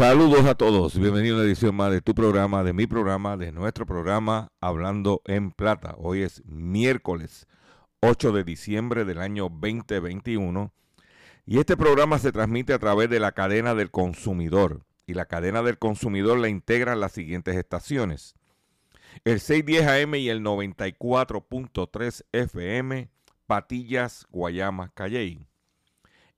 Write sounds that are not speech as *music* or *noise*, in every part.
Saludos a todos, bienvenido a una edición más de tu programa, de mi programa, de nuestro programa Hablando en Plata. Hoy es miércoles 8 de diciembre del año 2021 y este programa se transmite a través de la cadena del consumidor y la cadena del consumidor la integran las siguientes estaciones. El 610 AM y el 94.3 FM, Patillas, Guayama, Calley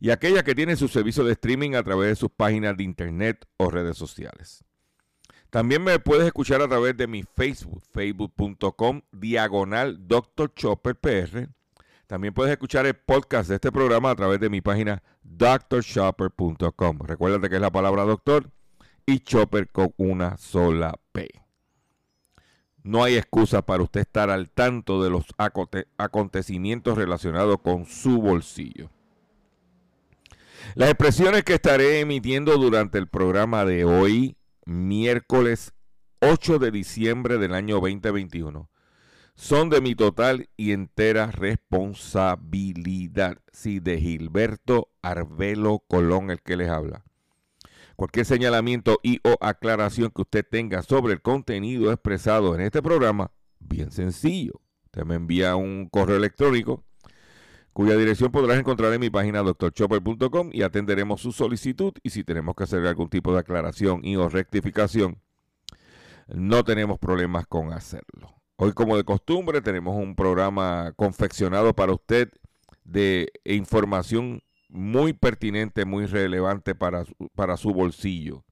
y aquellas que tienen su servicio de streaming a través de sus páginas de internet o redes sociales. También me puedes escuchar a través de mi Facebook, facebook.com, diagonal Dr. Chopper PR. También puedes escuchar el podcast de este programa a través de mi página drshopper.com. Recuérdate que es la palabra doctor y chopper con una sola P. No hay excusa para usted estar al tanto de los aconte- acontecimientos relacionados con su bolsillo. Las expresiones que estaré emitiendo durante el programa de hoy, miércoles 8 de diciembre del año 2021, son de mi total y entera responsabilidad. Sí, de Gilberto Arbelo Colón, el que les habla. Cualquier señalamiento y o aclaración que usted tenga sobre el contenido expresado en este programa, bien sencillo. Usted me envía un correo electrónico cuya dirección podrás encontrar en mi página drchopper.com y atenderemos su solicitud y si tenemos que hacer algún tipo de aclaración y o rectificación, no tenemos problemas con hacerlo. Hoy como de costumbre tenemos un programa confeccionado para usted de información muy pertinente, muy relevante para, para su bolsillo.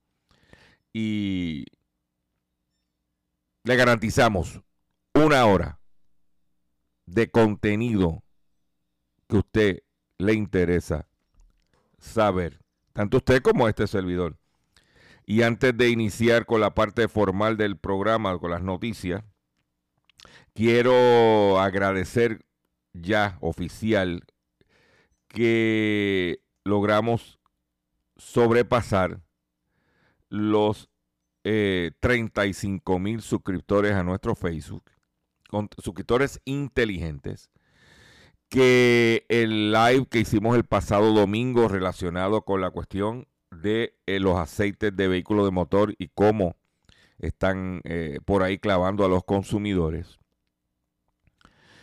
Y le garantizamos una hora de contenido que usted le interesa saber, tanto usted como este servidor. Y antes de iniciar con la parte formal del programa, con las noticias, quiero agradecer ya oficial que logramos sobrepasar los eh, 35 mil suscriptores a nuestro Facebook, con- suscriptores inteligentes. Que el live que hicimos el pasado domingo relacionado con la cuestión de eh, los aceites de vehículos de motor y cómo están eh, por ahí clavando a los consumidores,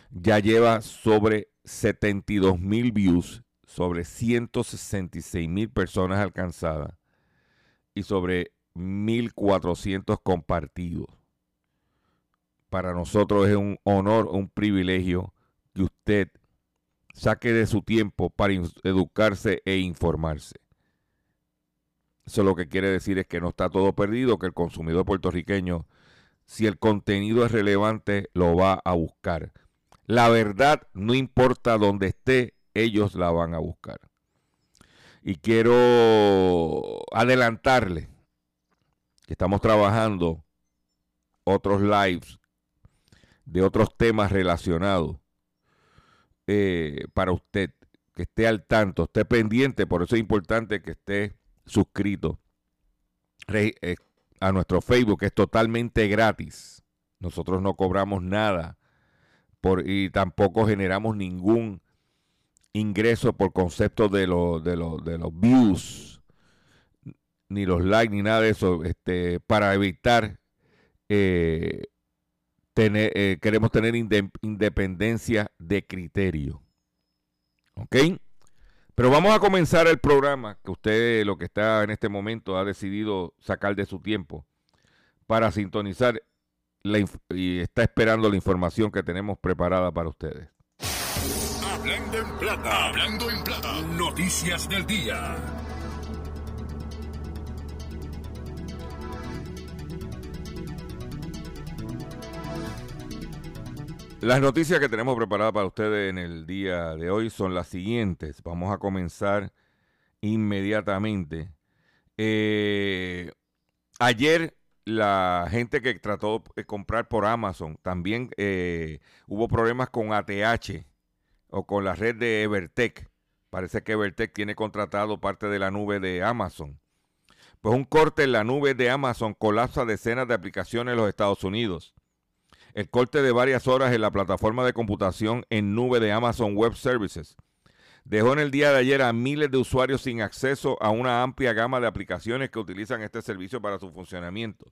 ya lleva sobre 72 mil views, sobre 166 mil personas alcanzadas y sobre 1.400 compartidos. Para nosotros es un honor, un privilegio que usted saque de su tiempo para educarse e informarse. Eso lo que quiere decir es que no está todo perdido, que el consumidor puertorriqueño, si el contenido es relevante, lo va a buscar. La verdad, no importa dónde esté, ellos la van a buscar. Y quiero adelantarle que estamos trabajando otros lives de otros temas relacionados eh, para usted, que esté al tanto, esté pendiente, por eso es importante que esté suscrito eh, a nuestro Facebook, que es totalmente gratis. Nosotros no cobramos nada por, y tampoco generamos ningún ingreso por concepto de, de, de los views, ni los likes, ni nada de eso, este, para evitar eh, tener, eh, queremos tener independencia de criterio. ¿Ok? Pero vamos a comenzar el programa que usted lo que está en este momento ha decidido sacar de su tiempo para sintonizar y está esperando la información que tenemos preparada para ustedes. Hablando en plata, hablando en plata, noticias del día. Las noticias que tenemos preparadas para ustedes en el día de hoy son las siguientes. Vamos a comenzar inmediatamente. Eh, ayer la gente que trató de comprar por Amazon, también eh, hubo problemas con ATH o con la red de Evertech. Parece que Evertech tiene contratado parte de la nube de Amazon. Pues un corte en la nube de Amazon colapsa decenas de aplicaciones en los Estados Unidos. El corte de varias horas en la plataforma de computación en nube de Amazon Web Services dejó en el día de ayer a miles de usuarios sin acceso a una amplia gama de aplicaciones que utilizan este servicio para su funcionamiento.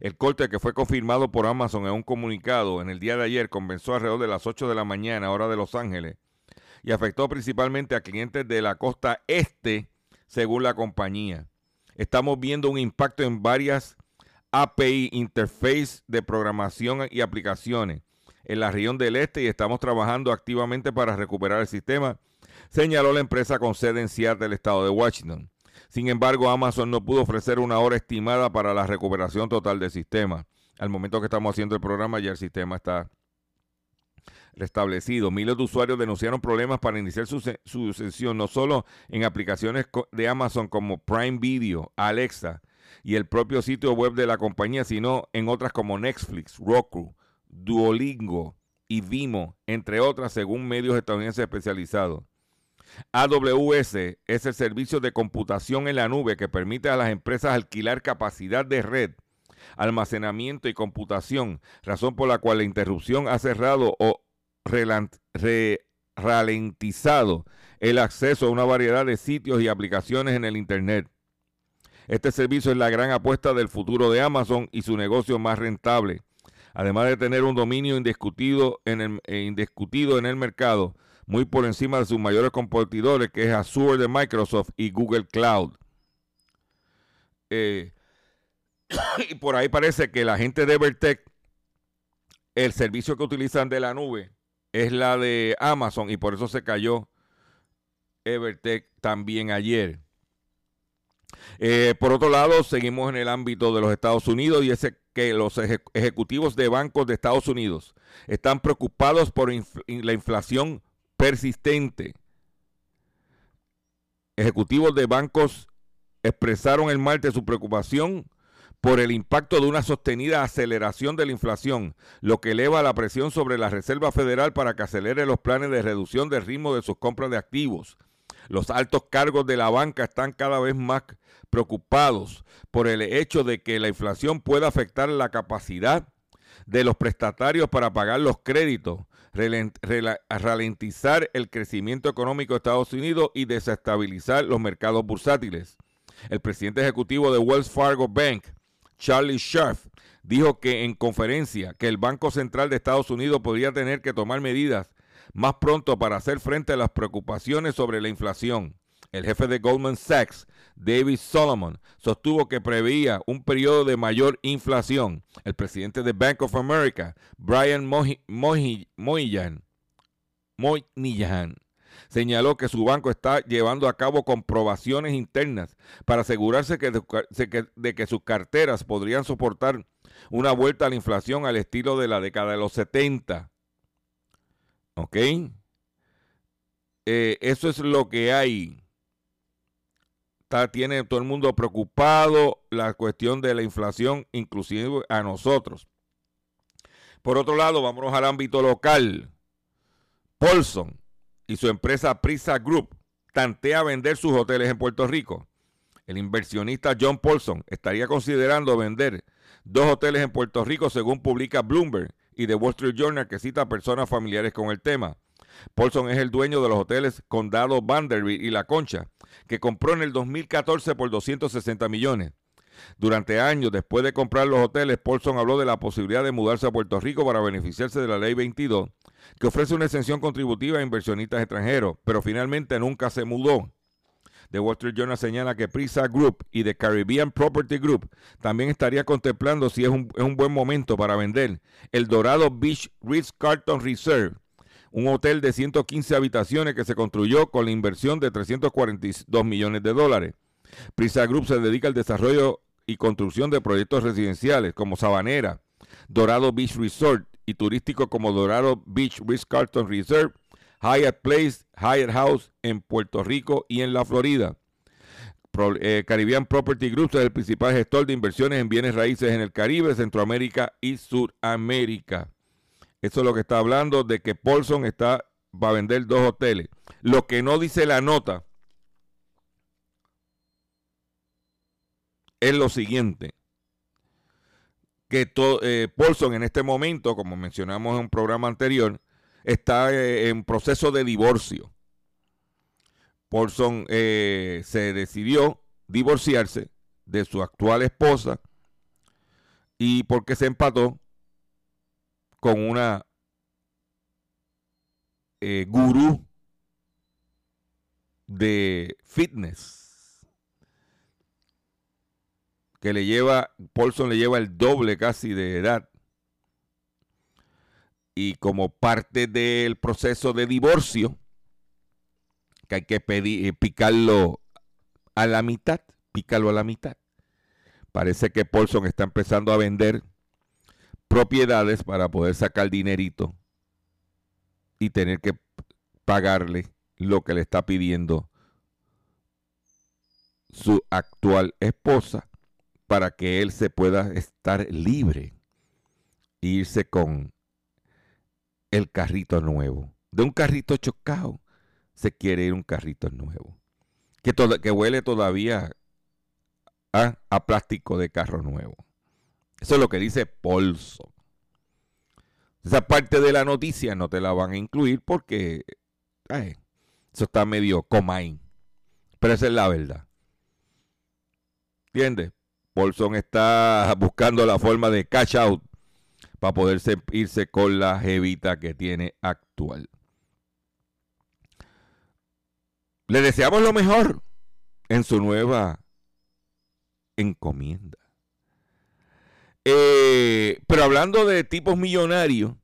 El corte que fue confirmado por Amazon en un comunicado en el día de ayer comenzó alrededor de las 8 de la mañana, hora de Los Ángeles, y afectó principalmente a clientes de la costa este, según la compañía. Estamos viendo un impacto en varias API, interface de programación y aplicaciones en la región del este y estamos trabajando activamente para recuperar el sistema, señaló la empresa con sede en Seattle, del estado de Washington. Sin embargo, Amazon no pudo ofrecer una hora estimada para la recuperación total del sistema. Al momento que estamos haciendo el programa, ya el sistema está restablecido. Miles de usuarios denunciaron problemas para iniciar su, su sesión, no solo en aplicaciones de Amazon como Prime Video, Alexa, y el propio sitio web de la compañía, sino en otras como Netflix, Roku, Duolingo y Vimo, entre otras, según medios estadounidenses especializados. AWS es el servicio de computación en la nube que permite a las empresas alquilar capacidad de red, almacenamiento y computación, razón por la cual la interrupción ha cerrado o ralentizado el acceso a una variedad de sitios y aplicaciones en el Internet. Este servicio es la gran apuesta del futuro de Amazon y su negocio más rentable. Además de tener un dominio indiscutido en el, eh, indiscutido en el mercado, muy por encima de sus mayores competidores, que es Azure de Microsoft y Google Cloud. Eh, *coughs* y por ahí parece que la gente de Evertech, el servicio que utilizan de la nube es la de Amazon y por eso se cayó Evertech también ayer. Eh, por otro lado, seguimos en el ámbito de los Estados Unidos y es que los ejecutivos de bancos de Estados Unidos están preocupados por la inflación persistente. Ejecutivos de bancos expresaron el martes su preocupación por el impacto de una sostenida aceleración de la inflación, lo que eleva la presión sobre la Reserva Federal para que acelere los planes de reducción del ritmo de sus compras de activos. Los altos cargos de la banca están cada vez más preocupados por el hecho de que la inflación pueda afectar la capacidad de los prestatarios para pagar los créditos, ralentizar el crecimiento económico de Estados Unidos y desestabilizar los mercados bursátiles. El presidente ejecutivo de Wells Fargo Bank, Charlie Scharf, dijo que en conferencia que el Banco Central de Estados Unidos podría tener que tomar medidas más pronto para hacer frente a las preocupaciones sobre la inflación. El jefe de Goldman Sachs, David Solomon, sostuvo que preveía un periodo de mayor inflación. El presidente de Bank of America, Brian Moynihan, señaló que su banco está llevando a cabo comprobaciones internas para asegurarse de que sus carteras podrían soportar una vuelta a la inflación al estilo de la década de los 70. ¿Ok? Eh, eso es lo que hay. Tiene todo el mundo preocupado la cuestión de la inflación, inclusive a nosotros. Por otro lado, vámonos al ámbito local. Paulson y su empresa Prisa Group tantea vender sus hoteles en Puerto Rico. El inversionista John Paulson estaría considerando vender dos hoteles en Puerto Rico, según publica Bloomberg y The Wall Street Journal, que cita a personas familiares con el tema. Paulson es el dueño de los hoteles Condado Vanderbilt y La Concha, que compró en el 2014 por 260 millones. Durante años después de comprar los hoteles, Paulson habló de la posibilidad de mudarse a Puerto Rico para beneficiarse de la Ley 22, que ofrece una exención contributiva a inversionistas extranjeros, pero finalmente nunca se mudó. The Wall Street Journal señala que Prisa Group y The Caribbean Property Group también estaría contemplando si es un, es un buen momento para vender el Dorado Beach Ritz Carlton Reserve, un hotel de 115 habitaciones que se construyó con la inversión de 342 millones de dólares. Prisa Group se dedica al desarrollo y construcción de proyectos residenciales como Sabanera, Dorado Beach Resort y turísticos como Dorado Beach Ritz Carlton Reserve, Hyatt Place, Hyatt House en Puerto Rico y en la Florida. Eh, Caribbean Property Group es el principal gestor de inversiones en bienes raíces en el Caribe, Centroamérica y Suramérica. Eso es lo que está hablando de que Paulson está, va a vender dos hoteles. Lo que no dice la nota es lo siguiente. Que to- eh, Paulson en este momento, como mencionamos en un programa anterior, está eh, en proceso de divorcio. Paulson eh, se decidió divorciarse de su actual esposa y porque se empató con una eh, gurú de fitness que le lleva, Paulson le lleva el doble casi de edad. Y como parte del proceso de divorcio, que hay que pedir, eh, picarlo a la mitad, pícalo a la mitad. Parece que Paulson está empezando a vender propiedades para poder sacar dinerito y tener que pagarle lo que le está pidiendo su actual esposa para que él se pueda estar libre e irse con el carrito nuevo. De un carrito chocado se quiere ir un carrito nuevo. Que, toda- que huele todavía a, a plástico de carro nuevo. Eso es lo que dice Paulson. Esa parte de la noticia no te la van a incluir porque ay, eso está medio comain. Pero esa es la verdad. ¿Entiendes? Paulson está *laughs* buscando la forma de cash out para poderse irse con la jevita que tiene actual. Le deseamos lo mejor en su nueva encomienda. Eh, pero hablando de tipos millonarios,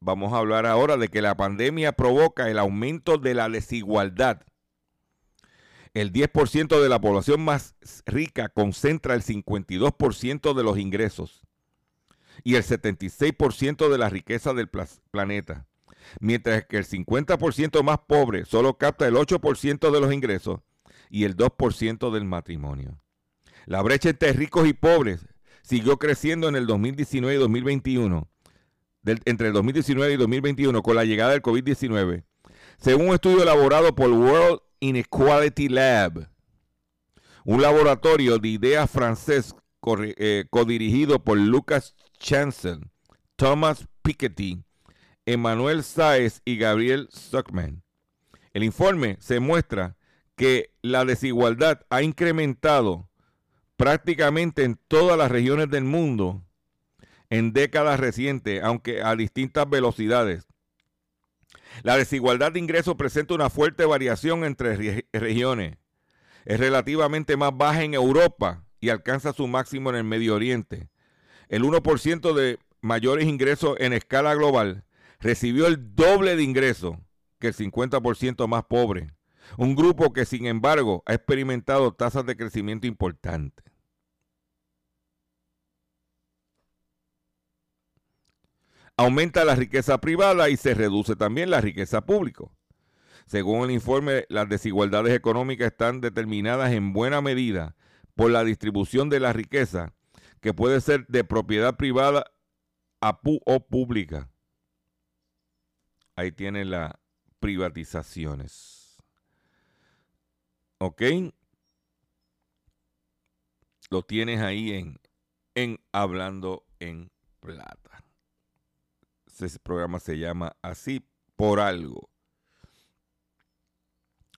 vamos a hablar ahora de que la pandemia provoca el aumento de la desigualdad. El 10% de la población más rica concentra el 52% de los ingresos y el 76% de la riqueza del planeta, mientras que el 50% más pobre solo capta el 8% de los ingresos y el 2% del matrimonio. La brecha entre ricos y pobres siguió creciendo en el 2019 y 2021, del- entre el 2019 y 2021 con la llegada del COVID-19, según un estudio elaborado por World Inequality Lab, un laboratorio de ideas francés eh, codirigido por Lucas Chancel, Thomas Piketty Emanuel Sáez y Gabriel Stockman. El informe se muestra que la desigualdad ha incrementado prácticamente en todas las regiones del mundo en décadas recientes, aunque a distintas velocidades. La desigualdad de ingresos presenta una fuerte variación entre regiones. Es relativamente más baja en Europa y alcanza su máximo en el Medio Oriente. El 1% de mayores ingresos en escala global recibió el doble de ingresos que el 50% más pobre. Un grupo que, sin embargo, ha experimentado tasas de crecimiento importantes. Aumenta la riqueza privada y se reduce también la riqueza pública. Según el informe, las desigualdades económicas están determinadas en buena medida por la distribución de la riqueza, que puede ser de propiedad privada o pública. Ahí tienen las privatizaciones. ¿Ok? Lo tienes ahí en, en Hablando en Plata. Ese programa se llama así por algo.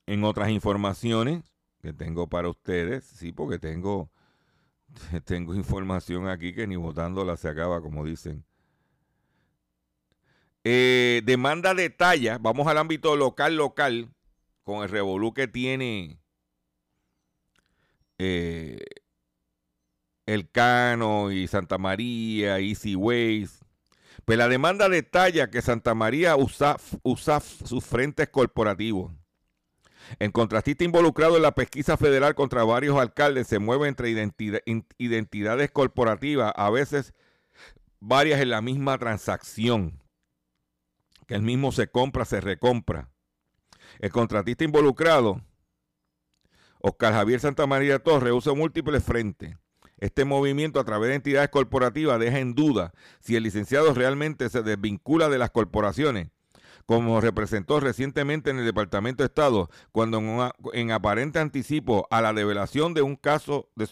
En otras informaciones que tengo para ustedes, sí, porque tengo, *laughs* tengo información aquí que ni votándola se acaba, como dicen. Eh, demanda de talla, vamos al ámbito local, local, con el revolú que tiene eh, el Cano y Santa María, Easy Ways. Pues la demanda de talla que Santa María usa, usa sus frentes corporativos en contratista involucrado en la pesquisa federal contra varios alcaldes se mueve entre identidades corporativas, a veces varias en la misma transacción, que el mismo se compra, se recompra. El contratista involucrado, Oscar Javier Santa María Torres, usa múltiples frentes. Este movimiento a través de entidades corporativas deja en duda si el licenciado realmente se desvincula de las corporaciones como representó recientemente en el Departamento de Estado, cuando en, aparente anticipo a la develación de un caso de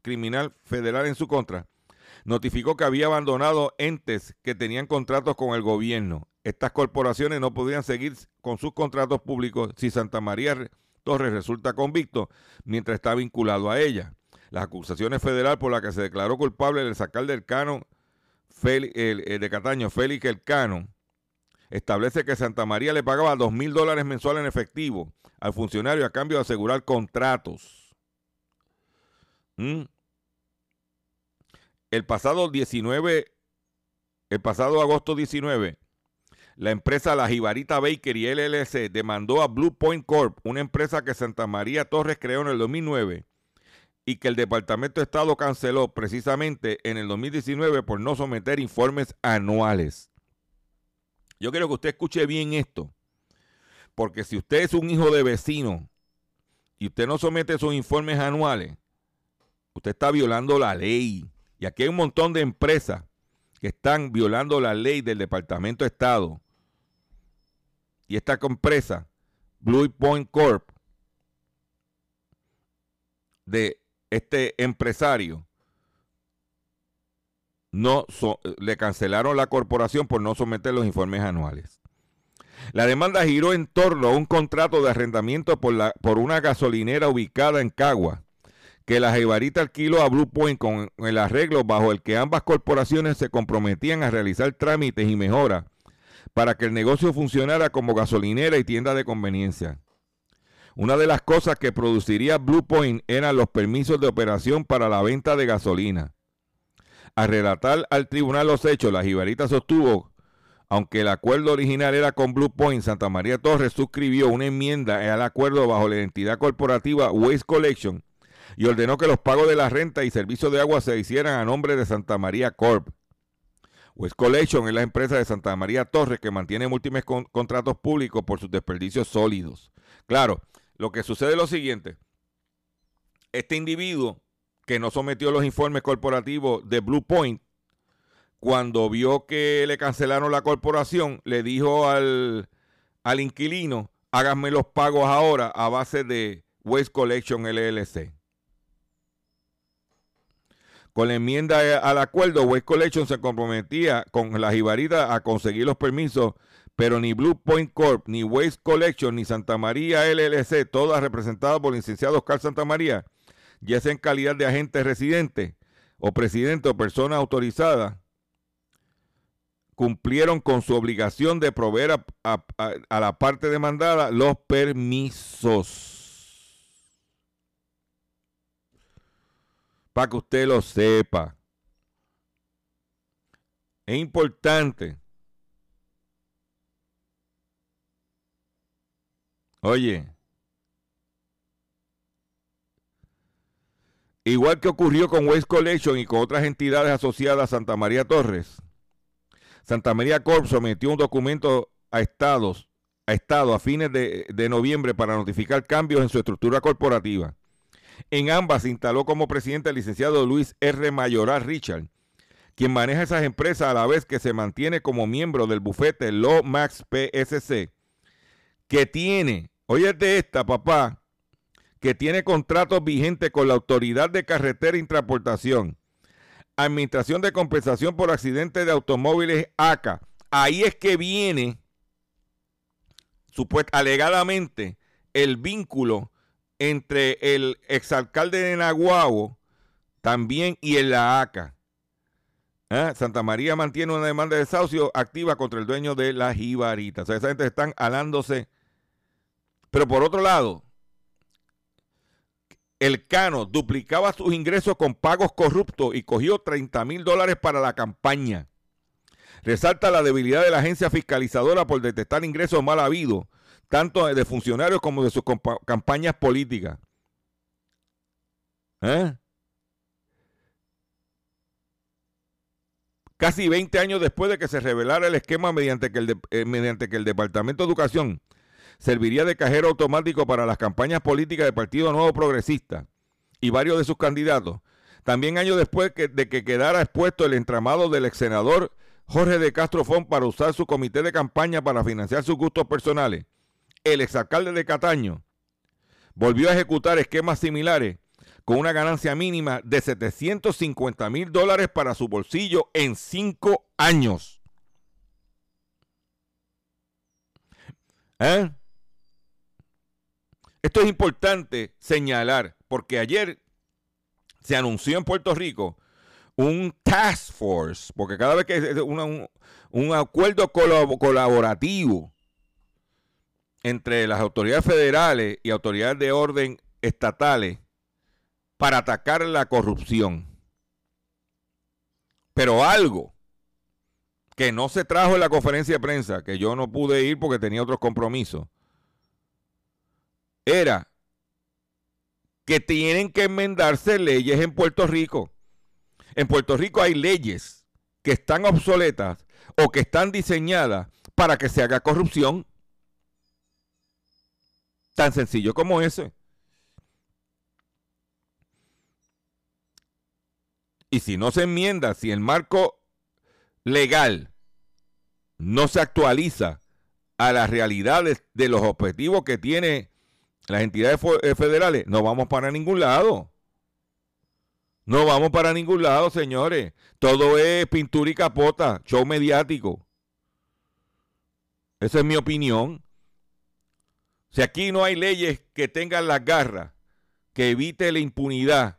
criminal federal en su contra, notificó que había abandonado entes que tenían contratos con el gobierno. Estas corporaciones no podían seguir con sus contratos públicos si Santa María Torres resulta convicto mientras está vinculado a ella. Las acusaciones federales por las que se declaró culpable de sacar del cano de Cataño Félix Elcano establece que Santa María le pagaba dos mil dólares mensuales en efectivo al funcionario a cambio de asegurar contratos. ¿Mm? El pasado 19, el pasado agosto 19, la empresa La Jibarita Bakery LLC demandó a Blue Point Corp, una empresa que Santa María Torres creó en el 2009 y que el Departamento de Estado canceló precisamente en el 2019 por no someter informes anuales. Yo quiero que usted escuche bien esto, porque si usted es un hijo de vecino y usted no somete sus informes anuales, usted está violando la ley. Y aquí hay un montón de empresas que están violando la ley del Departamento de Estado. Y esta empresa, Blue Point Corp, de este empresario, no le cancelaron la corporación por no someter los informes anuales. La demanda giró en torno a un contrato de arrendamiento por, la, por una gasolinera ubicada en Cagua, que la Jebarita alquiló a Blue Point con el arreglo bajo el que ambas corporaciones se comprometían a realizar trámites y mejoras para que el negocio funcionara como gasolinera y tienda de conveniencia. Una de las cosas que produciría Blue Point eran los permisos de operación para la venta de gasolina. Al relatar al tribunal los hechos, la jibarita sostuvo, aunque el acuerdo original era con Blue Point, Santa María Torres suscribió una enmienda al acuerdo bajo la identidad corporativa Waste Collection y ordenó que los pagos de la renta y servicios de agua se hicieran a nombre de Santa María Corp. Waste Collection es la empresa de Santa María Torres que mantiene múltiples contratos públicos por sus desperdicios sólidos. Claro, lo que sucede es lo siguiente. Este individuo que no sometió los informes corporativos de Blue Point, cuando vio que le cancelaron la corporación, le dijo al, al inquilino, háganme los pagos ahora a base de Waste Collection LLC. Con la enmienda al acuerdo, Waste Collection se comprometía con la jibarita a conseguir los permisos, pero ni Blue Point Corp, ni Waste Collection, ni Santa María LLC, todas representadas por el licenciado Oscar Santa María, ya sea en calidad de agente residente o presidente o persona autorizada, cumplieron con su obligación de proveer a- a la parte demandada los permisos. Para que usted lo sepa. Es importante. Oye. Igual que ocurrió con Waste Collection y con otras entidades asociadas a Santa María Torres, Santa María Corp sometió un documento a estados, a estado a fines de, de noviembre para notificar cambios en su estructura corporativa. En ambas se instaló como presidente el licenciado Luis R. Mayoral Richard, quien maneja esas empresas a la vez que se mantiene como miembro del bufete Law Max PSC, que tiene, oye de esta, papá, que tiene contratos vigentes con la Autoridad de Carretera e Transportación, Administración de Compensación por Accidentes de Automóviles ACA. Ahí es que viene, supuest, alegadamente, el vínculo entre el exalcalde de Naguabo también y en la ACA. ¿Ah? Santa María mantiene una demanda de desahucio activa contra el dueño de la jibarita. O sea, esa gente están alándose. Pero por otro lado, el Cano duplicaba sus ingresos con pagos corruptos y cogió 30 mil dólares para la campaña. Resalta la debilidad de la agencia fiscalizadora por detectar ingresos mal habidos, tanto de funcionarios como de sus campañas políticas. ¿Eh? Casi 20 años después de que se revelara el esquema mediante que el, eh, mediante que el Departamento de Educación serviría de cajero automático para las campañas políticas del Partido Nuevo Progresista y varios de sus candidatos. También años después de que quedara expuesto el entramado del ex senador Jorge de Castro Font para usar su comité de campaña para financiar sus gustos personales. El exalcalde de Cataño volvió a ejecutar esquemas similares con una ganancia mínima de 750 mil dólares para su bolsillo en cinco años. ¿Eh? Esto es importante señalar porque ayer se anunció en Puerto Rico un task force, porque cada vez que es un, acuerdo colab- colaborativo entre las autoridades federales y autoridades de orden estatales para atacar la corrupción. Pero algo que no se trajo en la conferencia de prensa, que yo no pude ir porque tenía otros compromisos, era que tienen que enmendarse leyes en Puerto Rico. En Puerto Rico hay leyes que están obsoletas o que están diseñadas para que se haga corrupción. Tan sencillo como ese. Y si no se enmienda, si el marco legal no se actualiza a las realidades de los objetivos que tiene las entidades eh, federales, no vamos para ningún lado. No vamos para ningún lado, señores. Todo es pintura y capota, show mediático. Esa es mi opinión. Si aquí no hay leyes que tengan las garras, que evite la impunidad,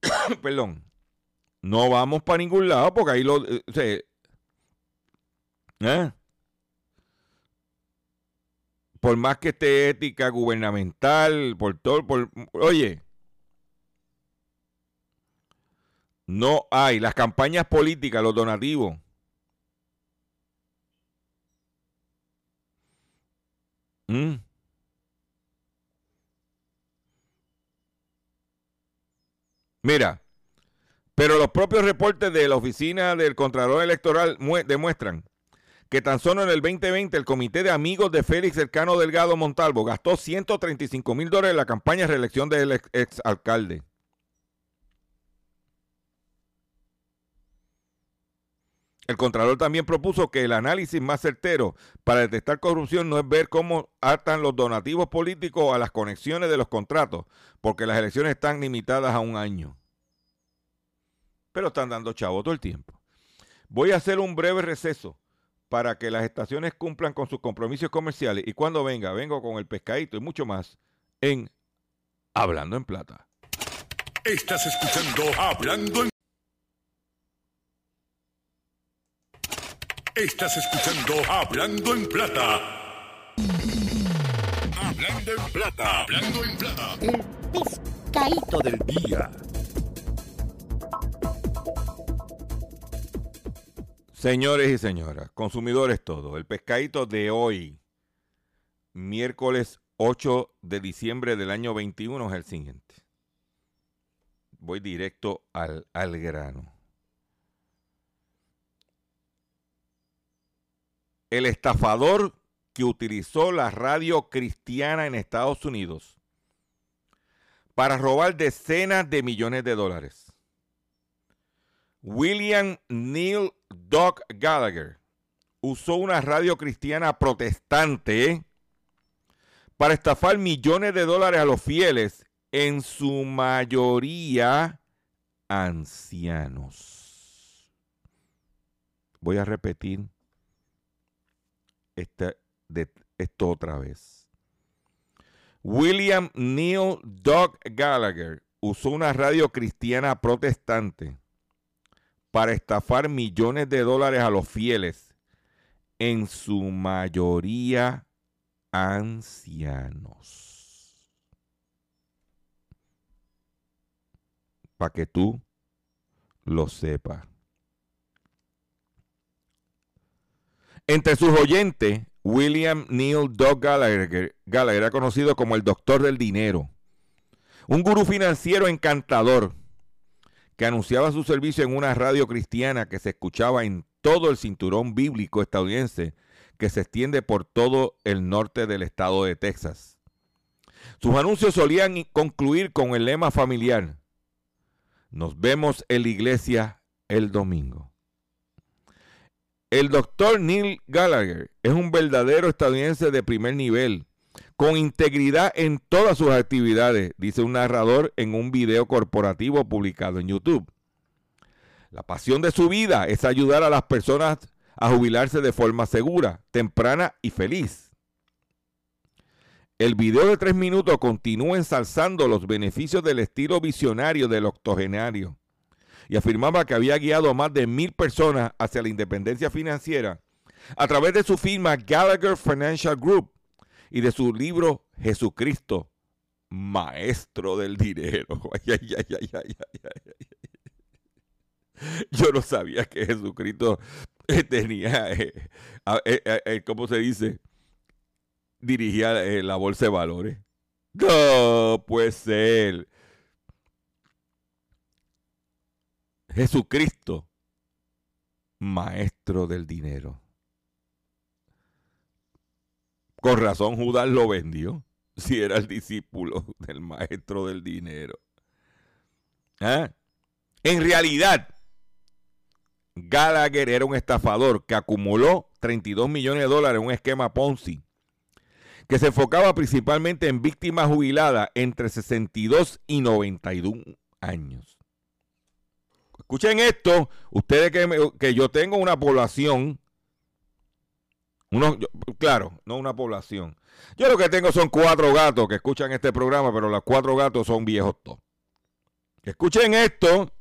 *coughs* perdón, no vamos para ningún lado porque ahí lo... eh, ¿eh? Por más que esté ética gubernamental, por todo, por... Oye, no hay las campañas políticas, los donativos. ¿Mm? Mira, pero los propios reportes de la oficina del Contralor Electoral mue- demuestran que tan solo en el 2020 el Comité de Amigos de Félix Cercano Delgado Montalvo gastó 135 mil dólares en la campaña de reelección del ex, ex El Contralor también propuso que el análisis más certero para detectar corrupción no es ver cómo atan los donativos políticos a las conexiones de los contratos, porque las elecciones están limitadas a un año. Pero están dando chavo todo el tiempo. Voy a hacer un breve receso para que las estaciones cumplan con sus compromisos comerciales y cuando venga, vengo con el pescadito y mucho más en Hablando en Plata. Estás escuchando Hablando en Estás escuchando Hablando en Plata. Hablando en Plata. Hablando en Plata. El pescadito del día. Señores y señoras, consumidores todos, el pescadito de hoy, miércoles 8 de diciembre del año 21, es el siguiente. Voy directo al, al grano. El estafador que utilizó la radio cristiana en Estados Unidos para robar decenas de millones de dólares. William Neil Doc Gallagher usó una radio cristiana protestante para estafar millones de dólares a los fieles, en su mayoría ancianos. Voy a repetir esto otra vez. William Neil Doc Gallagher usó una radio cristiana protestante para estafar millones de dólares a los fieles, en su mayoría ancianos. Para que tú lo sepas. Entre sus oyentes, William Neil Doug Gallagher, Gallagher era conocido como el doctor del dinero, un gurú financiero encantador que anunciaba su servicio en una radio cristiana que se escuchaba en todo el cinturón bíblico estadounidense que se extiende por todo el norte del estado de Texas. Sus anuncios solían concluir con el lema familiar, nos vemos en la iglesia el domingo. El doctor Neil Gallagher es un verdadero estadounidense de primer nivel, con integridad en todas sus actividades, dice un narrador en un video corporativo publicado en YouTube. La pasión de su vida es ayudar a las personas a jubilarse de forma segura, temprana y feliz. El video de tres minutos continúa ensalzando los beneficios del estilo visionario del octogenario y afirmaba que había guiado a más de mil personas hacia la independencia financiera a través de su firma Gallagher Financial Group y de su libro Jesucristo, Maestro del Dinero. *laughs* Ay, ay, ay, ay, ay, ay. Yo no sabía que Jesucristo eh, tenía, eh, eh, eh, ¿cómo se dice? Dirigía la bolsa de valores. No puede ser. Jesucristo, maestro del dinero. Con razón Judas lo vendió, si era el discípulo del maestro del dinero. ¿Ah? En realidad, Gallagher era un estafador que acumuló 32 millones de dólares en un esquema Ponzi que se enfocaba principalmente en víctimas jubiladas entre 62 y 91 años. Escuchen esto, ustedes que, que yo tengo una población, unos, yo- claro, no una población. Yo lo que tengo son cuatro gatos que escuchan este programa, pero los cuatro gatos son viejos todos. Escuchen esto.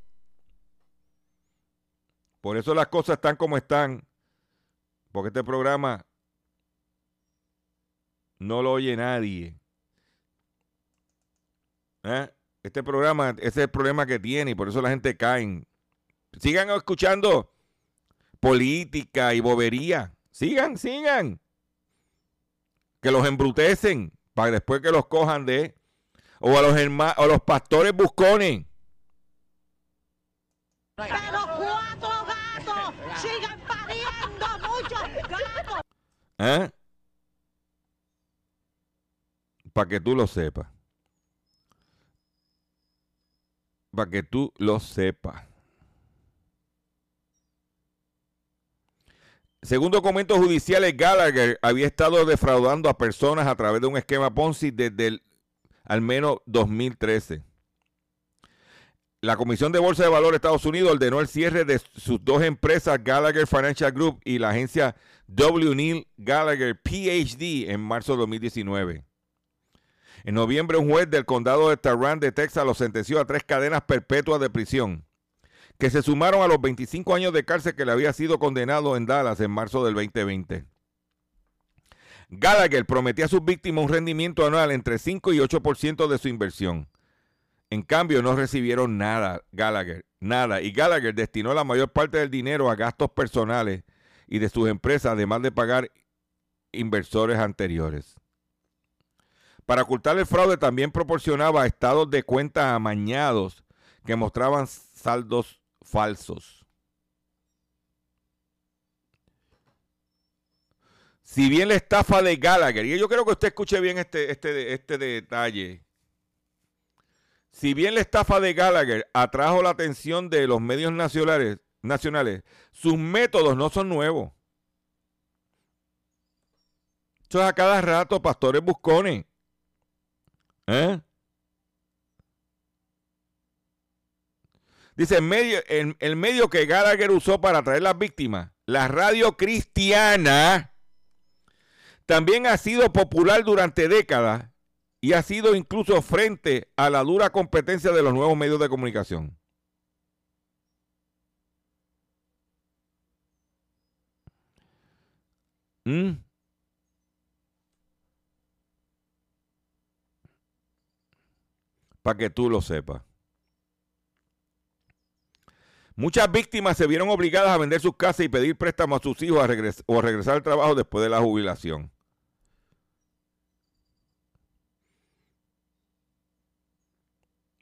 Por eso las cosas están como están. Porque este programa no lo oye nadie. ¿Eh? Este programa, ese es el problema que tiene y por eso la gente cae. Sigan escuchando política y bobería. Sigan, sigan. Que los embrutecen para después que los cojan de... O a los, herma- o a los pastores buscones. Pero cuatro gatos siguen pariendo muchos gatos. ¿Eh? Para que tú lo sepas. Para que tú lo sepas. Según documentos judiciales, Gallagher había estado defraudando a personas a través de un esquema Ponzi desde al menos 2013. La Comisión de Bolsa de Valores de Estados Unidos ordenó el cierre de sus dos empresas, Gallagher Financial Group y la agencia W. Neil Gallagher PhD, en marzo de 2019. En noviembre, un juez del condado de Tarrant de Texas lo sentenció a tres cadenas perpetuas de prisión, que se sumaron a los 25 años de cárcel que le había sido condenado en Dallas en marzo del 2020. Gallagher prometía a sus víctimas un rendimiento anual entre 5 y 8% de su inversión. En cambio, no recibieron nada, Gallagher, nada. Y Gallagher destinó la mayor parte del dinero a gastos personales y de sus empresas, además de pagar inversores anteriores. Para ocultar el fraude, también proporcionaba estados de cuenta amañados que mostraban saldos falsos. Si bien la estafa de Gallagher, y yo creo que usted escuche bien este, este, este detalle, si bien la estafa de Gallagher atrajo la atención de los medios nacionales, nacionales sus métodos no son nuevos. Esto es a cada rato, pastores buscones. ¿Eh? Dice, el medio, el, medio que Gallagher usó para atraer las víctimas, la radio cristiana, también ha sido popular durante décadas y ha sido incluso frente a la dura competencia de los nuevos medios de comunicación. ¿Mm? Para que tú lo sepas. Muchas víctimas se vieron obligadas a vender sus casas y pedir préstamos a sus hijos a o a regresar al trabajo después de la jubilación.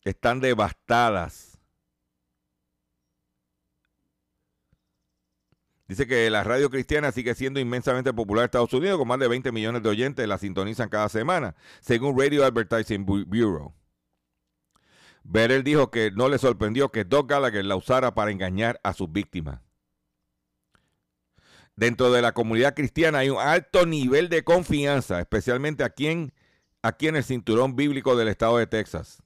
están devastadas. Dice que la radio cristiana sigue siendo inmensamente popular en Estados Unidos, con más de 20 millones de oyentes la sintonizan cada semana, según Radio Advertising Bureau. Berel dijo que no le sorprendió que Doug Gallagher la usara para engañar a sus víctimas. Dentro de la comunidad cristiana hay un alto nivel de confianza, especialmente aquí en, aquí en el cinturón bíblico del estado de Texas.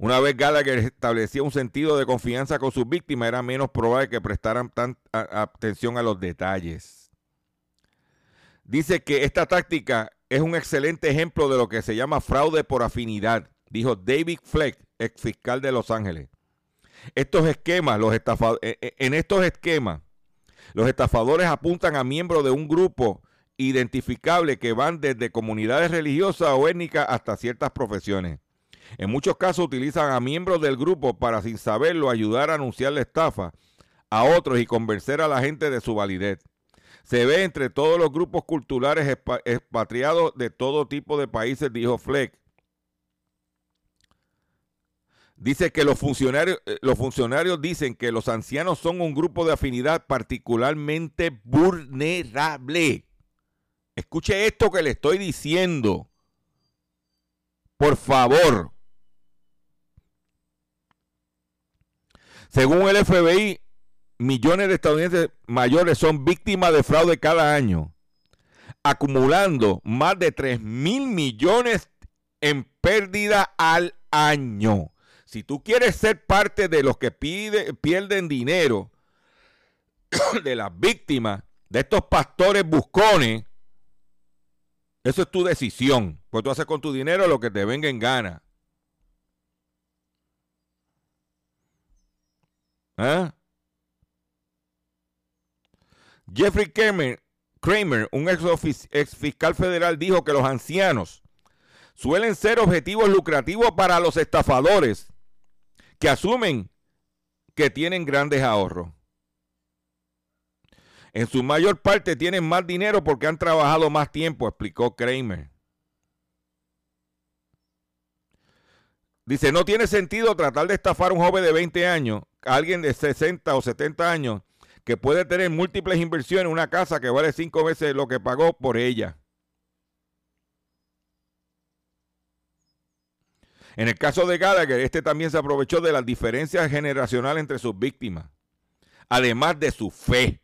Una vez Gallagher establecía un sentido de confianza con sus víctimas, era menos probable que prestaran tanta atención a los detalles. Dice que esta táctica es un excelente ejemplo de lo que se llama fraude por afinidad, dijo David Fleck, ex fiscal de Los Ángeles. Estos esquemas, los eh, eh, en estos esquemas, los estafadores apuntan a miembros de un grupo identificable que van desde comunidades religiosas o étnicas hasta ciertas profesiones. En muchos casos utilizan a miembros del grupo para sin saberlo ayudar a anunciar la estafa a otros y convencer a la gente de su validez. Se ve entre todos los grupos culturales expatriados de todo tipo de países, dijo Fleck. Dice que los funcionarios, eh, los funcionarios dicen que los ancianos son un grupo de afinidad particularmente vulnerable. Escuche esto que le estoy diciendo. Por favor. Según el FBI, millones de estadounidenses mayores son víctimas de fraude cada año, acumulando más de 3 mil millones en pérdida al año. Si tú quieres ser parte de los que pide, pierden dinero, *coughs* de las víctimas, de estos pastores buscones, eso es tu decisión. Pues tú haces con tu dinero lo que te venga en gana. ¿Ah? Jeffrey Kramer, Kramer un ex, fiscal federal, dijo que los ancianos suelen ser objetivos lucrativos para los estafadores que asumen que tienen grandes ahorros. En su mayor parte tienen más dinero porque han trabajado más tiempo, explicó Kramer. Dice, no tiene sentido tratar de estafar a un joven de 20 años, a alguien de 60 o 70 años, que puede tener múltiples inversiones en una casa que vale cinco veces lo que pagó por ella. En el caso de Gallagher, este también se aprovechó de las diferencias generacionales entre sus víctimas. además de su fe.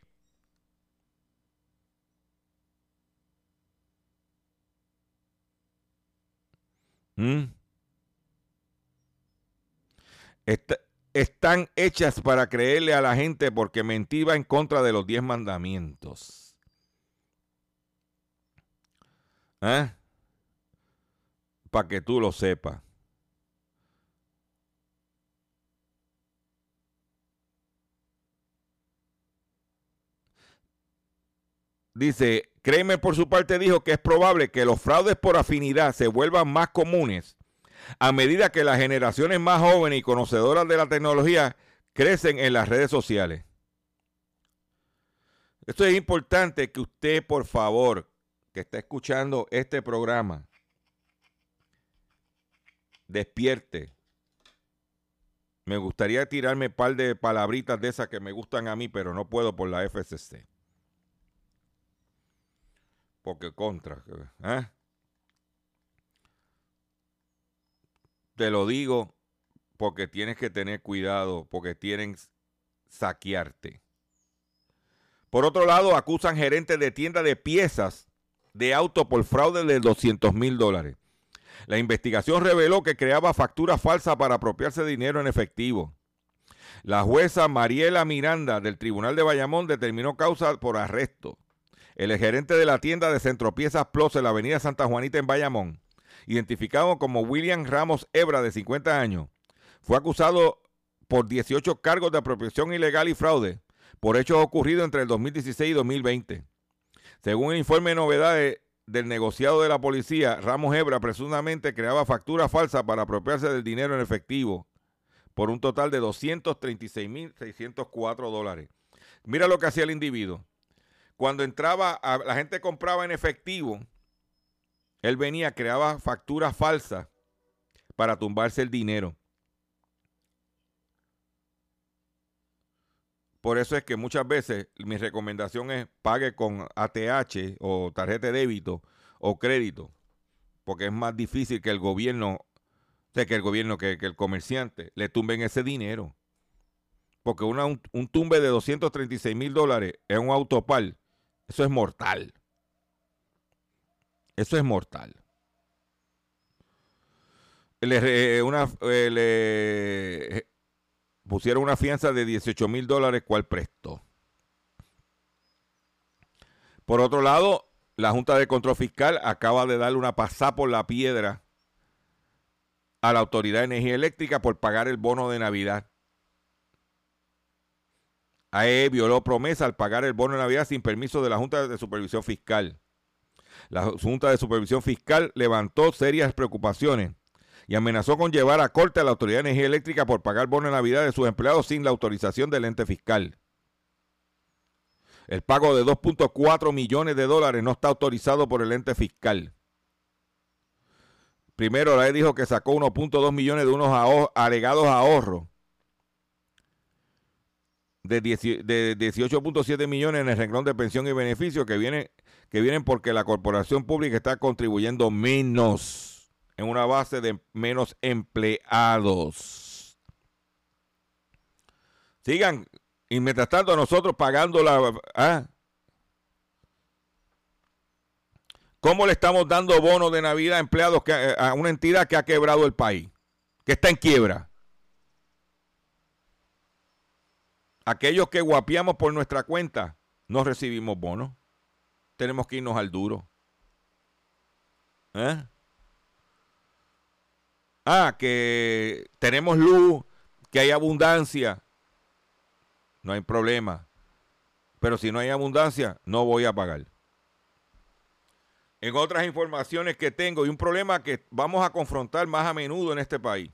¿Mm? Están hechas para creerle a la gente porque mentir va en contra de los diez mandamientos. Para que tú lo sepas. Dice, créeme por su parte dijo que es probable que los fraudes por afinidad se vuelvan más comunes a medida que las generaciones más jóvenes y conocedoras de la tecnología crecen en las redes sociales. Esto es importante que usted, por favor, que está escuchando este programa, despierte. Me gustaría tirarme un par de palabritas de esas que me gustan a mí, pero no puedo por la FCC. Porque contra. ¿eh? Te lo digo porque tienes que tener cuidado, porque tienen saquearte. Por otro lado, acusan gerentes de tienda de piezas de auto por fraude de 200 mil dólares. La investigación reveló que creaba facturas falsas para apropiarse dinero en efectivo. La jueza Mariela Miranda del Tribunal de Bayamón determinó causa por arresto. El gerente de la tienda de Centropiezas Plus en la avenida Santa Juanita en Bayamón, identificado como William Ramos Ebra de 50 años, fue acusado por 18 cargos de apropiación ilegal y fraude por hechos ocurridos entre el 2016 y 2020. Según el informe de novedades del negociado de la policía, Ramos Hebra presuntamente creaba facturas falsas para apropiarse del dinero en efectivo por un total de 236.604 dólares. Mira lo que hacía el individuo. Cuando entraba, la gente compraba en efectivo, él venía, creaba facturas falsas para tumbarse el dinero. Por eso es que muchas veces mi recomendación es pague con ATH o tarjeta de débito o crédito, porque es más difícil que el gobierno, que el gobierno, que, el comerciante le tumben ese dinero. Porque un, tumbe de 236 mil dólares en un autopal, eso es mortal. Eso es mortal. Una, eh, le pusieron una fianza de 18 mil dólares cual prestó. Por otro lado, la Junta de Control Fiscal acaba de darle una pasada por la piedra a la Autoridad de Energía Eléctrica por pagar el bono de Navidad. AE violó promesa al pagar el bono de Navidad sin permiso de la Junta de Supervisión Fiscal. La Junta de Supervisión Fiscal levantó serias preocupaciones y amenazó con llevar a corte a la Autoridad de Energía Eléctrica por pagar bono de Navidad de sus empleados sin la autorización del ente fiscal. El pago de 2.4 millones de dólares no está autorizado por el ente fiscal. Primero, la E dijo que sacó 1.2 millones de unos alegados ahorros de, 10 de 18.7 millones en el renglón de pensión y beneficio que, viene, que vienen porque la corporación pública está contribuyendo menos en una base de menos empleados. Sigan, y mientras tanto nosotros pagando la... ¿ah? ¿Cómo le estamos dando bonos de Navidad a empleados que, a una entidad que ha quebrado el país? Que está en quiebra. Aquellos que guapiamos por nuestra cuenta, no recibimos bonos. Tenemos que irnos al duro. ¿Eh? Ah, que tenemos luz, que hay abundancia. No hay problema. Pero si no hay abundancia, no voy a pagar. En otras informaciones que tengo, y un problema que vamos a confrontar más a menudo en este país.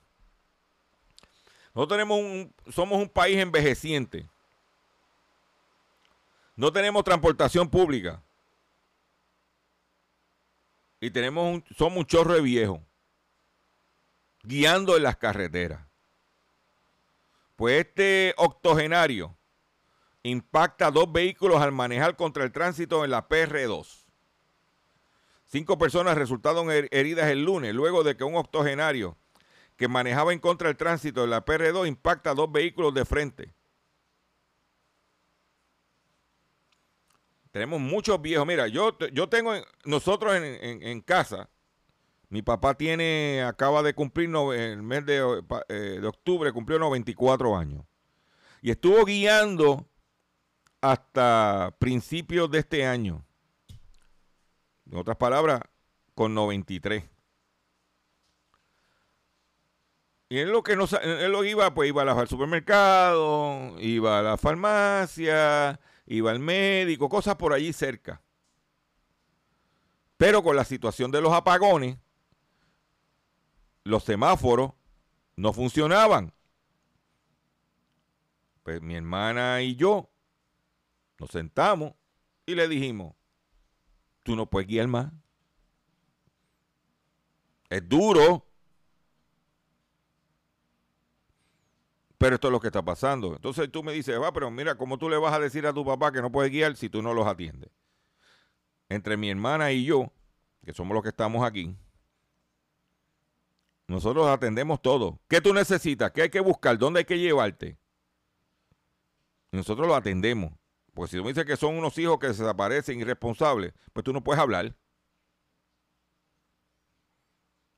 Nosotros tenemos un, somos un país envejeciente. No tenemos transportación pública. Y tenemos un, somos un chorro de viejos guiando en las carreteras. Pues este octogenario impacta dos vehículos al manejar contra el tránsito en la PR2. Cinco personas resultaron her- heridas el lunes luego de que un octogenario que manejaba en contra del tránsito en la PR2 impacta dos vehículos de frente. Tenemos muchos viejos. Mira, yo, yo tengo, en- nosotros en, casa, mi papá tiene, acaba de cumplir, el mes de, eh, de octubre, cumplió 94 años. Y estuvo guiando hasta principios de este año. En otras palabras, con 93. Y él lo que no él lo iba, pues iba al supermercado, iba a la farmacia, iba al médico, cosas por allí cerca. Pero con la situación de los apagones, los semáforos no funcionaban. Pues mi hermana y yo nos sentamos y le dijimos, tú no puedes guiar más. Es duro. Pero esto es lo que está pasando. Entonces tú me dices, va, pero mira, ¿cómo tú le vas a decir a tu papá que no puede guiar si tú no los atiendes? Entre mi hermana y yo, que somos los que estamos aquí, nosotros atendemos todo. ¿Qué tú necesitas? ¿Qué hay que buscar? ¿Dónde hay que llevarte? Nosotros lo atendemos. Porque si tú me dices que son unos hijos que se desaparecen irresponsables, pues tú no puedes hablar.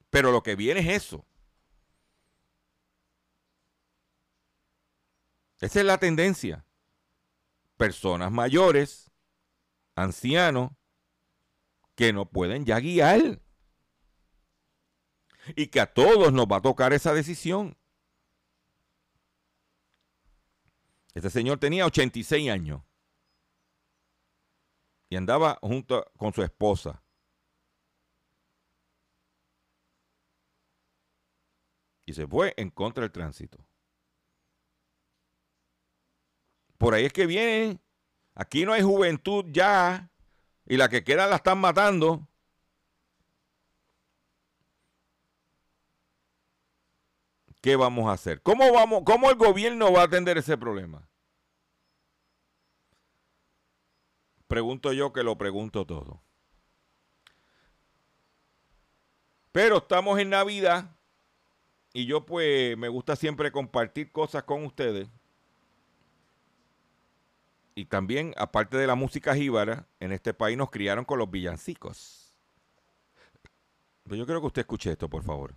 Pero lo que viene es eso. Esa es la tendencia. Personas mayores, ancianos, que no pueden ya guiar. Y que a todos nos va a tocar esa decisión. Este señor tenía 86 años. Y andaba junto con su esposa. Y se fue en contra del tránsito. Por ahí es que viene. Aquí no hay juventud ya. Y la que queda la están matando. ¿Qué vamos a hacer? ¿Cómo, vamos, ¿Cómo el gobierno va a atender ese problema? Pregunto yo que lo pregunto todo. Pero estamos en Navidad y yo pues me gusta siempre compartir cosas con ustedes. Y también, aparte de la música jíbara, en este país nos criaron con los villancicos. Pero yo quiero que usted escuche esto, por favor.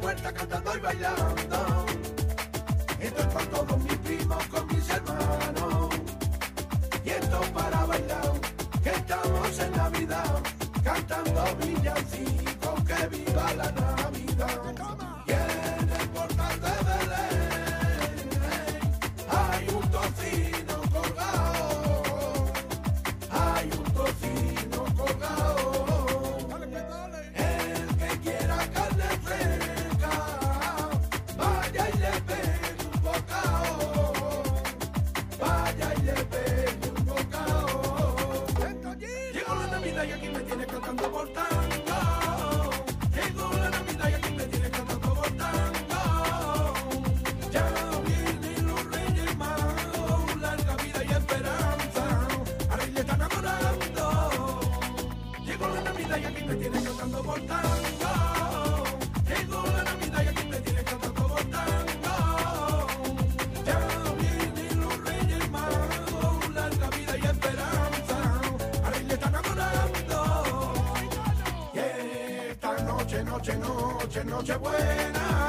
Puerta cantando y bailando. Esto es con todos mis primos, con mis hermanos. Y esto para bailar, que estamos en Navidad. Cantando villancicos, noche, noche buena.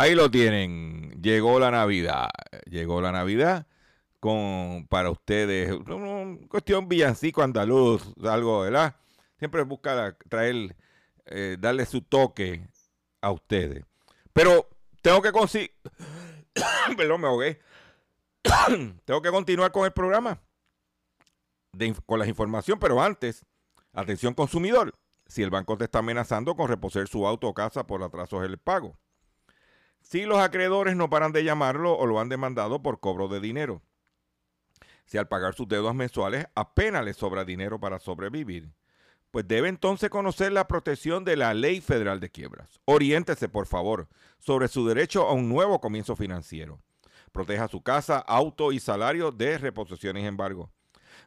Ahí lo tienen. Llegó la Navidad. Llegó la Navidad con para ustedes. Cuestión villancico andaluz, algo, ¿verdad? Siempre busca traer, eh, darle su toque a ustedes. Pero tengo que conseguir. *coughs* Perdón, me ahogué. *coughs* tengo que continuar con el programa. de con la información, pero antes, atención consumidor. Si el banco te está amenazando con reposer su auto o casa por atrasos en el pago. Si los acreedores no paran de llamarlo o lo han demandado por cobro de dinero. Si al pagar sus deudas mensuales apenas le sobra dinero para sobrevivir. Pues debe entonces conocer la protección de la Ley Federal de Quiebras. Oriéntese, por favor, sobre su derecho a un nuevo comienzo financiero. Proteja su casa, auto y salario de reposiciones y embargo.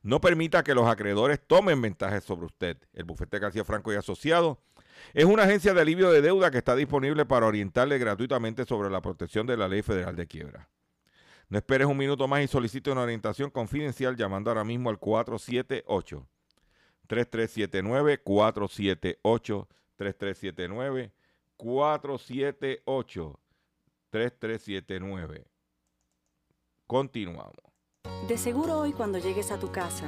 No permita que los acreedores tomen ventajas sobre usted. El bufete García Franco y Asociados es una agencia de alivio de deuda que está disponible para orientarle gratuitamente sobre la protección de la Ley Federal de Quiebra. No esperes un minuto más y solicite una orientación confidencial llamando ahora mismo al 478 3379 478 3379 478 3379 Continuamos. De seguro hoy cuando llegues a tu casa,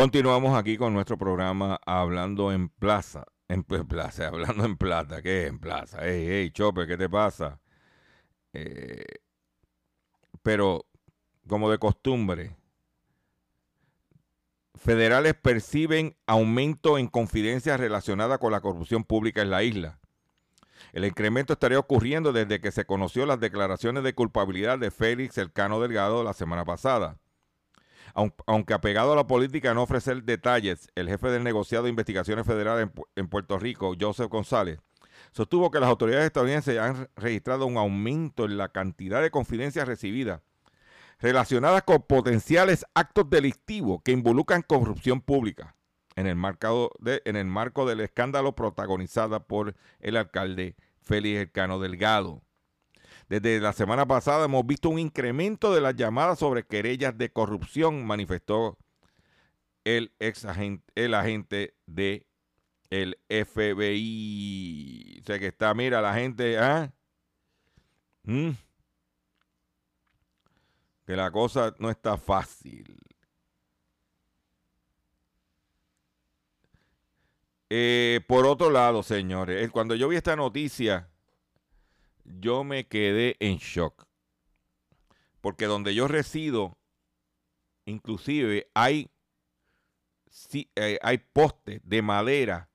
Continuamos aquí con nuestro programa Hablando en Plaza. En pl- plaza, *laughs* hablando en plata. ¿Qué es en plaza? Ey, ey, Chope, ¿qué te pasa? Eh, pero, como de costumbre, federales perciben aumento en confidencias relacionadas con la corrupción pública en la isla. El incremento estaría ocurriendo desde que se conoció las declaraciones de culpabilidad de Félix Elcano Delgado la semana pasada. Aun- Aunque apegado a la política no ofrecer detalles, el jefe del negociado de investigaciones federales en en Puerto Rico, Joseph González, sostuvo que las autoridades estadounidenses han registrado un aumento en la cantidad de confidencias recibidas relacionadas con potenciales actos delictivos que involucran corrupción pública en el, de- marco del escándalo protagonizada por el alcalde Félix Elcano Delgado. Desde la semana pasada hemos visto un incremento de las llamadas sobre querellas de corrupción, manifestó el ex agente, el agente de el FBI. O sea que está, mira, la gente, ¿ah? Mm. Que la cosa no está fácil. Eh, por otro lado, señores, cuando yo vi esta noticia, yo me quedé en shock. Porque donde yo resido, inclusive hay, eh, hay postes de madera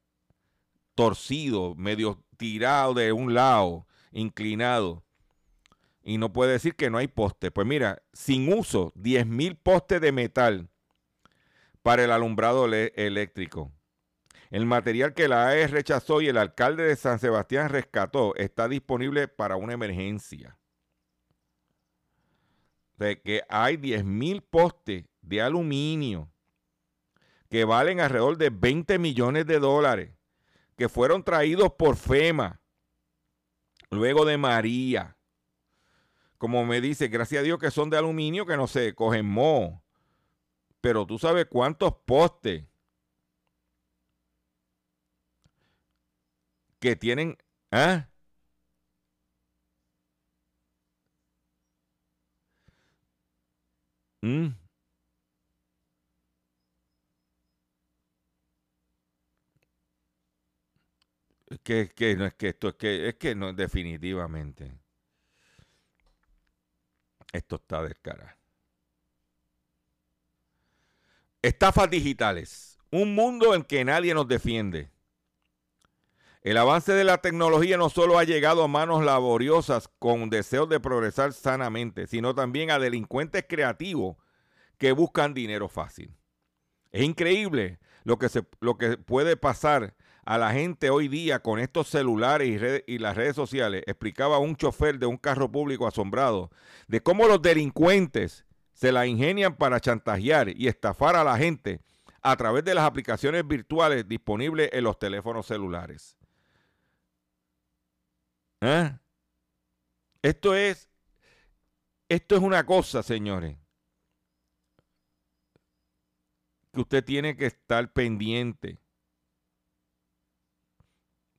torcidos, medio tirados de un lado, inclinados. Y no puede decir que no hay postes. Pues mira, sin uso, 10 mil postes de metal para el alumbrado eléctrico. El material que la AE rechazó y el alcalde de San Sebastián rescató está disponible para una emergencia. De que hay 10 mil postes de aluminio que valen alrededor de 20 millones de dólares, que fueron traídos por FEMA, luego de María. Como me dice, gracias a Dios que son de aluminio, que no se cogen moho. Pero tú sabes cuántos postes que tienen. ¿Ah? Mm. Que no es que esto es que es que no definitivamente esto está del cara. Estafas digitales, un mundo en que nadie nos defiende. El avance de la tecnología no solo ha llegado a manos laboriosas con deseos de progresar sanamente, sino también a delincuentes creativos que buscan dinero fácil. Es increíble lo que, se, lo que puede pasar a la gente hoy día con estos celulares y, y las redes sociales, explicaba un chofer de un carro público asombrado de cómo los delincuentes se la ingenian para chantajear y estafar a la gente a través de las aplicaciones virtuales disponibles en los teléfonos celulares. ¿Eh? Esto es, esto es una cosa, señores, que usted tiene que estar pendiente,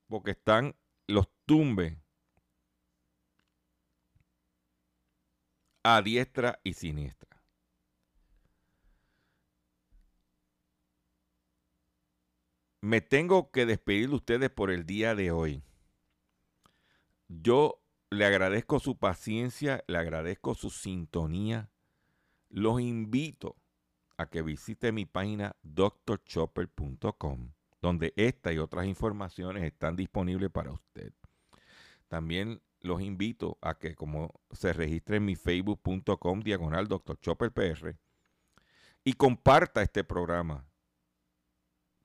porque están los tumbes a diestra y siniestra. Me tengo que despedir de ustedes por el día de hoy. Yo le agradezco su paciencia, le agradezco su sintonía. Los invito a que visite mi página drchopper.com, donde esta y otras informaciones están disponibles para usted. También los invito a que como se registre en mi facebook.com diagonal Dr. Chopper PR y comparta este programa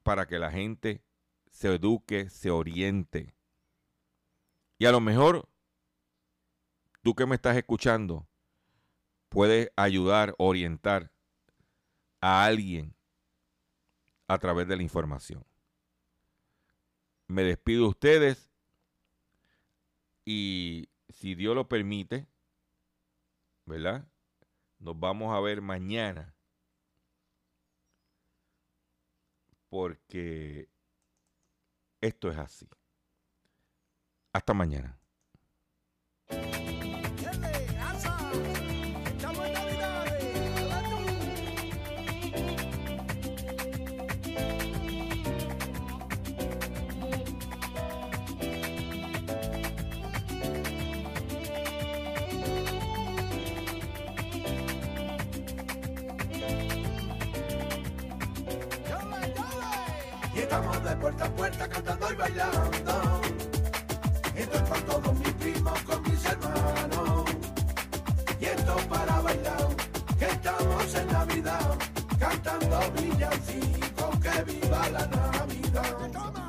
para que la gente se eduque, se oriente. Y a lo mejor tú que me estás escuchando puedes ayudar, orientar a alguien a través de la información. Me despido de ustedes y si Dios lo permite, ¿verdad? Nos vamos a ver mañana porque esto es así. Hasta mañana. Estamos de puerta a puerta cantando y bailando. Y esto para bailar, que estamos en Navidad, cantando villancicos, que viva la Navidad.